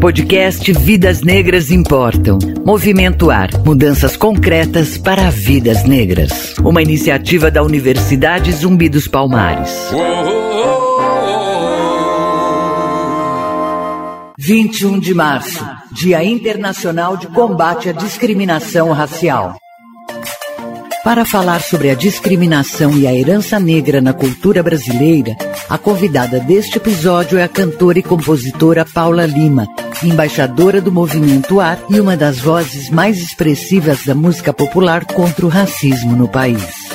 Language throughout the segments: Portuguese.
Podcast Vidas Negras Importam. Movimento Ar. Mudanças concretas para vidas negras. Uma iniciativa da Universidade Zumbi dos Palmares. 21 de março, Dia Internacional de Combate à Discriminação Racial. Para falar sobre a discriminação e a herança negra na cultura brasileira, a convidada deste episódio é a cantora e compositora Paula Lima, embaixadora do Movimento Ar e uma das vozes mais expressivas da música popular contra o racismo no país.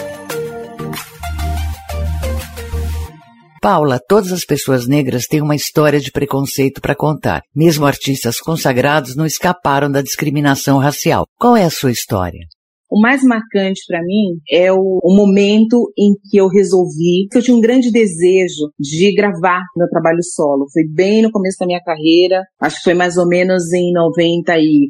Paula, todas as pessoas negras têm uma história de preconceito para contar. Mesmo artistas consagrados não escaparam da discriminação racial. Qual é a sua história? O mais marcante para mim é o, o, momento em que eu resolvi, que eu tinha um grande desejo de gravar meu trabalho solo. Foi bem no começo da minha carreira, acho que foi mais ou menos em 94.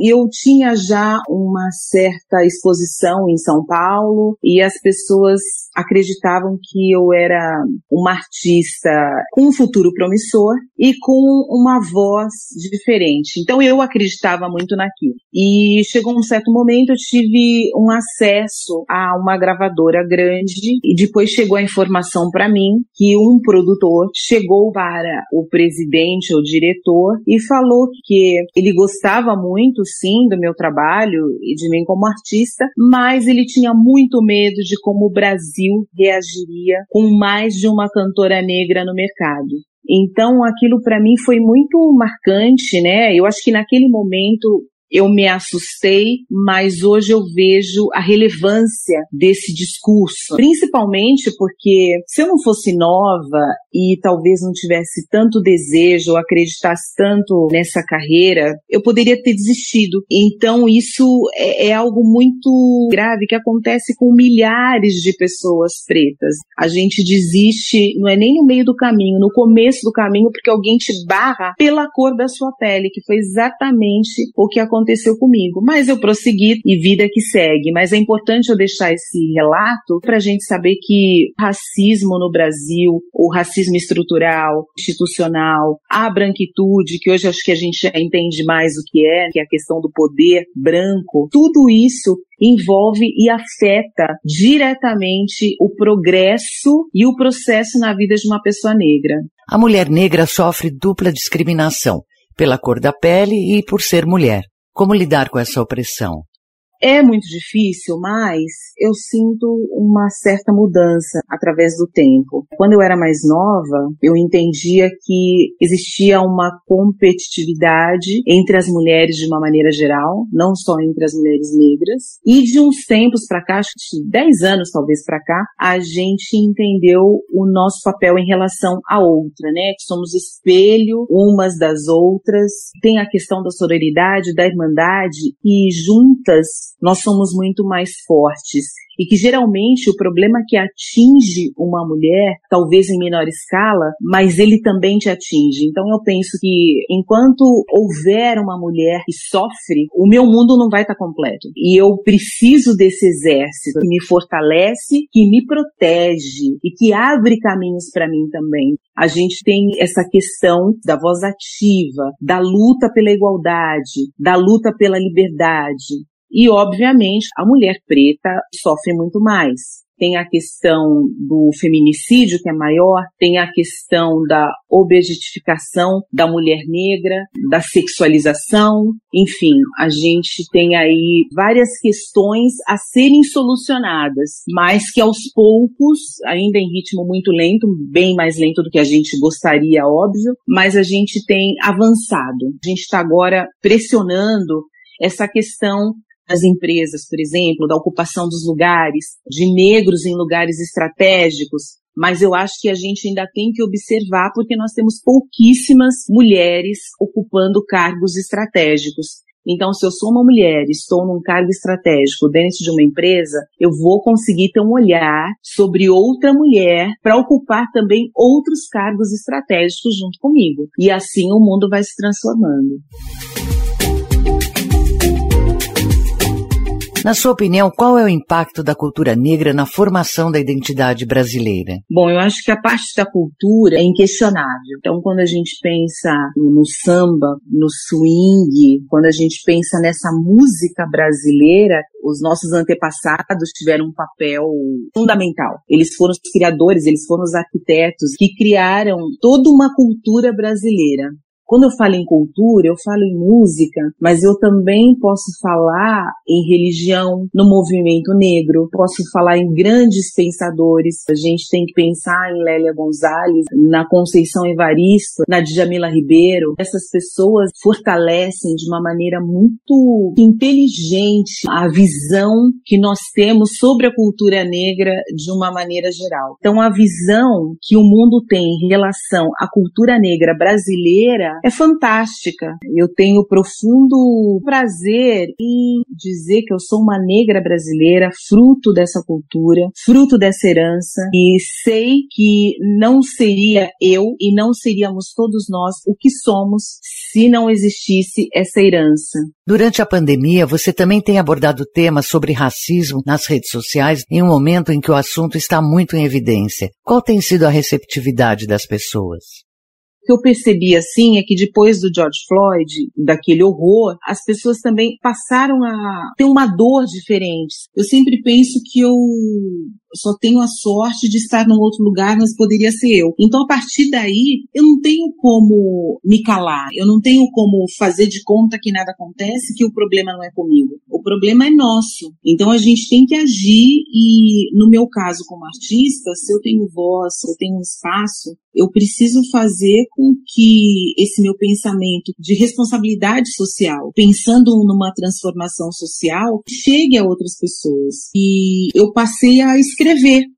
E eu tinha já uma certa exposição em São Paulo e as pessoas acreditavam que eu era uma artista com um futuro promissor e com uma voz diferente. Então eu acreditava muito naquilo. E chegou um certo momento eu tive um acesso a uma gravadora grande e depois chegou a informação para mim que um produtor chegou para o presidente ou diretor e falou que ele gostava muito sim do meu trabalho e de mim como artista, mas ele tinha muito medo de como o Brasil reagiria com mais de uma cantora negra no mercado. Então, aquilo para mim foi muito marcante, né? Eu acho que naquele momento eu me assustei, mas hoje eu vejo a relevância desse discurso, principalmente porque se eu não fosse nova e talvez não tivesse tanto desejo ou acreditasse tanto nessa carreira, eu poderia ter desistido. Então isso é, é algo muito grave que acontece com milhares de pessoas pretas. A gente desiste, não é nem no meio do caminho, no começo do caminho, porque alguém te barra pela cor da sua pele, que foi exatamente o que aconteceu aconteceu comigo. Mas eu prossegui e vida que segue. Mas é importante eu deixar esse relato para a gente saber que racismo no Brasil, o racismo estrutural, institucional, a branquitude, que hoje acho que a gente entende mais o que é, que é a questão do poder branco, tudo isso envolve e afeta diretamente o progresso e o processo na vida de uma pessoa negra. A mulher negra sofre dupla discriminação pela cor da pele e por ser mulher. Como lidar com essa opressão? É muito difícil, mas eu sinto uma certa mudança através do tempo. Quando eu era mais nova, eu entendia que existia uma competitividade entre as mulheres de uma maneira geral, não só entre as mulheres negras. E de uns tempos para cá, acho que de 10 anos talvez para cá, a gente entendeu o nosso papel em relação à outra, né? Que somos espelho umas das outras. Tem a questão da sororidade, da irmandade e juntas nós somos muito mais fortes e que geralmente o problema que atinge uma mulher, talvez em menor escala, mas ele também te atinge. Então eu penso que enquanto houver uma mulher que sofre, o meu mundo não vai estar completo. E eu preciso desse exército que me fortalece, que me protege e que abre caminhos para mim também. A gente tem essa questão da voz ativa, da luta pela igualdade, da luta pela liberdade. E, obviamente, a mulher preta sofre muito mais. Tem a questão do feminicídio, que é maior, tem a questão da objetificação da mulher negra, da sexualização, enfim, a gente tem aí várias questões a serem solucionadas, mas que aos poucos, ainda em ritmo muito lento, bem mais lento do que a gente gostaria, óbvio, mas a gente tem avançado. A gente está agora pressionando essa questão das empresas, por exemplo, da ocupação dos lugares, de negros em lugares estratégicos, mas eu acho que a gente ainda tem que observar porque nós temos pouquíssimas mulheres ocupando cargos estratégicos. Então, se eu sou uma mulher estou num cargo estratégico dentro de uma empresa, eu vou conseguir ter um olhar sobre outra mulher para ocupar também outros cargos estratégicos junto comigo. E assim o mundo vai se transformando. Na sua opinião, qual é o impacto da cultura negra na formação da identidade brasileira? Bom, eu acho que a parte da cultura é inquestionável. Então, quando a gente pensa no samba, no swing, quando a gente pensa nessa música brasileira, os nossos antepassados tiveram um papel fundamental. Eles foram os criadores, eles foram os arquitetos que criaram toda uma cultura brasileira. Quando eu falo em cultura, eu falo em música, mas eu também posso falar em religião, no movimento negro, posso falar em grandes pensadores. A gente tem que pensar em Lélia Gonzalez, na Conceição Evaristo, na Djamila Ribeiro. Essas pessoas fortalecem de uma maneira muito inteligente a visão que nós temos sobre a cultura negra de uma maneira geral. Então, a visão que o mundo tem em relação à cultura negra brasileira é fantástica. Eu tenho profundo prazer em dizer que eu sou uma negra brasileira, fruto dessa cultura, fruto dessa herança, e sei que não seria eu e não seríamos todos nós o que somos se não existisse essa herança. Durante a pandemia, você também tem abordado temas sobre racismo nas redes sociais em um momento em que o assunto está muito em evidência. Qual tem sido a receptividade das pessoas? O que eu percebi assim é que depois do George Floyd, daquele horror, as pessoas também passaram a ter uma dor diferente. Eu sempre penso que eu só tenho a sorte de estar num outro lugar, mas poderia ser eu. Então, a partir daí, eu não tenho como me calar, eu não tenho como fazer de conta que nada acontece, que o problema não é comigo. O problema é nosso. Então, a gente tem que agir e, no meu caso, como artista, se eu tenho voz, se eu tenho espaço, eu preciso fazer com que esse meu pensamento de responsabilidade social, pensando numa transformação social, chegue a outras pessoas. E eu passei a escrever.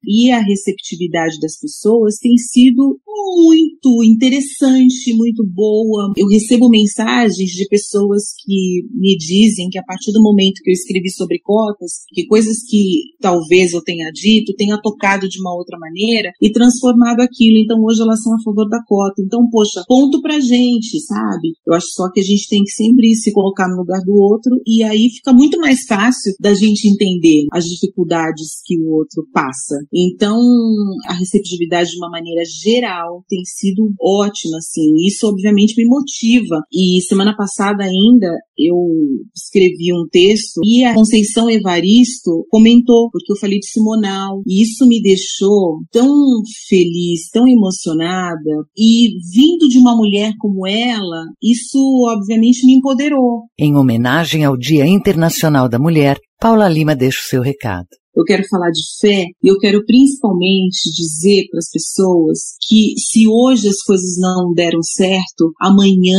E a receptividade das pessoas tem sido muito interessante, muito boa. Eu recebo mensagens de pessoas que me dizem que a partir do momento que eu escrevi sobre cotas, que coisas que talvez eu tenha dito, tenha tocado de uma outra maneira e transformado aquilo. Então hoje elas são a favor da cota. Então, poxa, ponto pra gente, sabe? Eu acho só que a gente tem que sempre se colocar no lugar do outro e aí fica muito mais fácil da gente entender as dificuldades que o outro passa. Então, a receptividade de uma maneira geral tem sido ótima, assim. Isso obviamente me motiva. E semana passada ainda eu escrevi um texto e a Conceição Evaristo comentou, porque eu falei de Simonal, e isso me deixou tão feliz, tão emocionada, e vindo de uma mulher como ela, isso obviamente me empoderou. Em homenagem ao Dia Internacional da Mulher, Paula Lima deixa o seu recado eu quero falar de fé e eu quero principalmente dizer para as pessoas que se hoje as coisas não deram certo, amanhã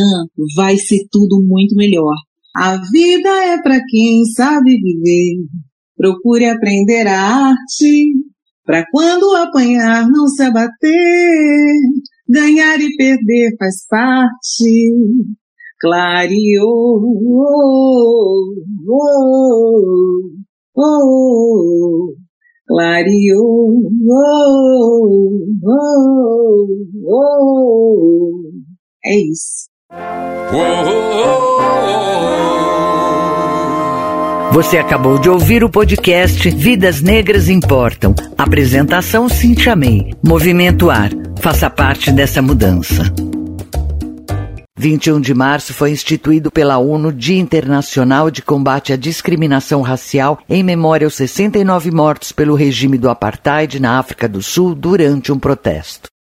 vai ser tudo muito melhor. A vida é para quem sabe viver. Procure aprender a arte para quando apanhar não se abater. Ganhar e perder faz parte. Clareou. Oh, oh, oh, clareou, oh, oh, oh. É isso. Você acabou de ouvir o podcast Vidas Negras Importam. Apresentação Cintia May. Movimento Ar. Faça parte dessa mudança. 21 de março foi instituído pela ONU Dia Internacional de Combate à Discriminação Racial em memória aos 69 mortos pelo regime do apartheid na África do Sul durante um protesto.